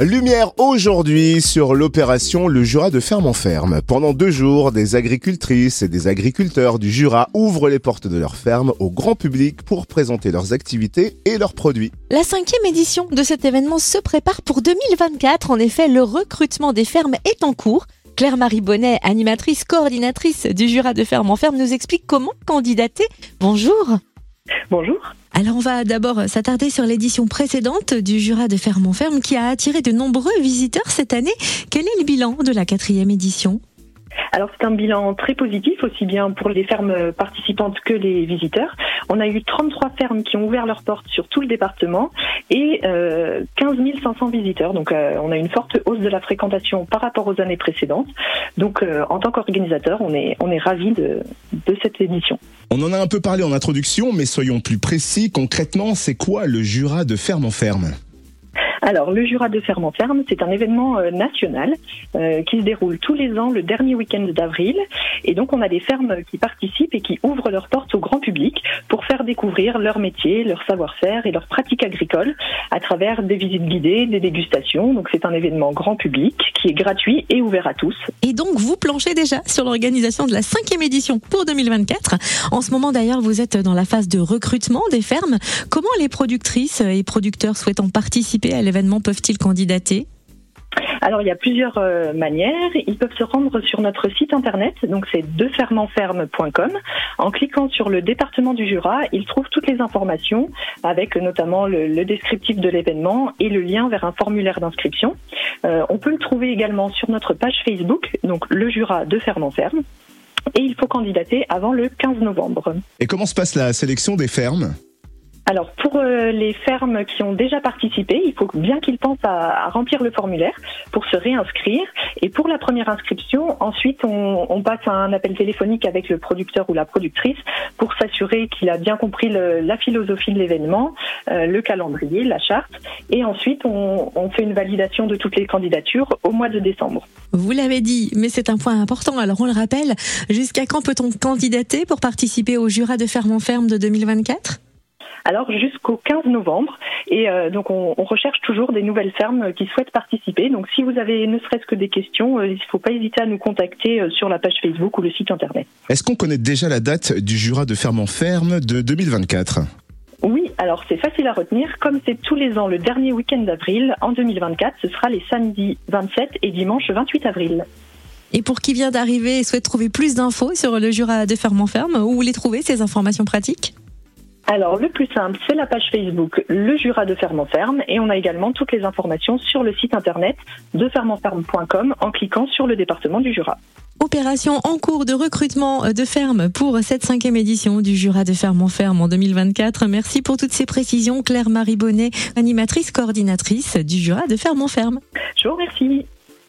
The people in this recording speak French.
Lumière aujourd'hui sur l'opération Le Jura de ferme en ferme. Pendant deux jours, des agricultrices et des agriculteurs du Jura ouvrent les portes de leur ferme au grand public pour présenter leurs activités et leurs produits. La cinquième édition de cet événement se prépare pour 2024. En effet, le recrutement des fermes est en cours. Claire-Marie Bonnet, animatrice, coordinatrice du Jura de ferme en ferme, nous explique comment candidater. Bonjour. Bonjour. Alors on va d'abord s'attarder sur l'édition précédente du Jura de ferme en ferme qui a attiré de nombreux visiteurs cette année. Quel est le bilan de la quatrième édition? Alors c'est un bilan très positif, aussi bien pour les fermes participantes que les visiteurs. On a eu 33 fermes qui ont ouvert leurs portes sur tout le département et euh, 15 500 visiteurs. Donc euh, on a une forte hausse de la fréquentation par rapport aux années précédentes. Donc euh, en tant qu'organisateur, on est, on est ravis de, de cette édition. On en a un peu parlé en introduction, mais soyons plus précis. Concrètement, c'est quoi le Jura de ferme en ferme? Alors, le Jura de Ferme en Ferme, c'est un événement euh, national euh, qui se déroule tous les ans le dernier week-end d'avril. Et donc, on a des fermes qui participent et qui ouvrent leurs portes au grand public pour faire découvrir leur métier, leur savoir-faire et leurs pratiques agricoles à travers des visites guidées, des dégustations. Donc, c'est un événement grand public qui est gratuit et ouvert à tous. Et donc, vous planchez déjà sur l'organisation de la cinquième édition pour 2024. En ce moment, d'ailleurs, vous êtes dans la phase de recrutement des fermes. Comment les productrices et producteurs souhaitant participer à l'événement peuvent-ils candidater? Alors il y a plusieurs euh, manières. Ils peuvent se rendre sur notre site internet, donc c'est defermenferme.com. En cliquant sur le département du Jura, ils trouvent toutes les informations, avec notamment le, descriptif de l'événement et le lien vers un formulaire d'inscription. Euh, on peut le trouver également sur notre page Facebook, donc le Jura de Ferme Ferme. Et il faut candidater avant le 15 novembre. Et comment se passe la sélection des fermes? Alors pour euh, les fermes qui ont déjà participé, il faut bien qu'ils pensent à, remplir le formulaire pour se réinscrire. Et pour la première inscription, ensuite on, passe à un appel téléphonique avec le producteur ou la productrice pour s'assurer qu'il a bien compris la philosophie de l'événement, euh, le calendrier, la charte. Et ensuite on, on fait une validation de toutes les candidatures au mois de décembre. Vous l'avez dit, mais c'est un point important. Alors on le rappelle, jusqu'à quand peut-on candidater pour participer au Jura de Ferme en Ferme de 2024 alors jusqu'au 15 novembre. Et euh, donc on, recherche toujours des nouvelles fermes qui souhaitent participer. Donc si vous avez ne serait-ce que des questions, euh, il ne faut pas hésiter à nous contacter euh, sur la page Facebook ou le site internet. Est-ce qu'on connaît déjà la date du Jura de ferme en ferme de 2024 oui, alors c'est facile à retenir. Comme c'est tous les ans le dernier week-end d'avril, en 2024, ce sera les samedis 27 et dimanche 28 avril. Et pour qui vient d'arriver et souhaite trouver plus d'infos sur le Jura de ferme en ferme, où vous les trouvez ces informations pratiques? Alors, le plus simple, c'est la page Facebook Le Jura de Ferme en Ferme et on a également toutes les informations sur le site internet de fermenferme.com en cliquant sur le département du Jura. Opération en cours de recrutement de ferme pour cette cinquième édition du Jura de Ferme en Ferme en 2024. Merci pour toutes ces précisions, Claire-Marie Bonnet, animatrice coordinatrice du Jura de Ferme en Ferme. Je vous remercie.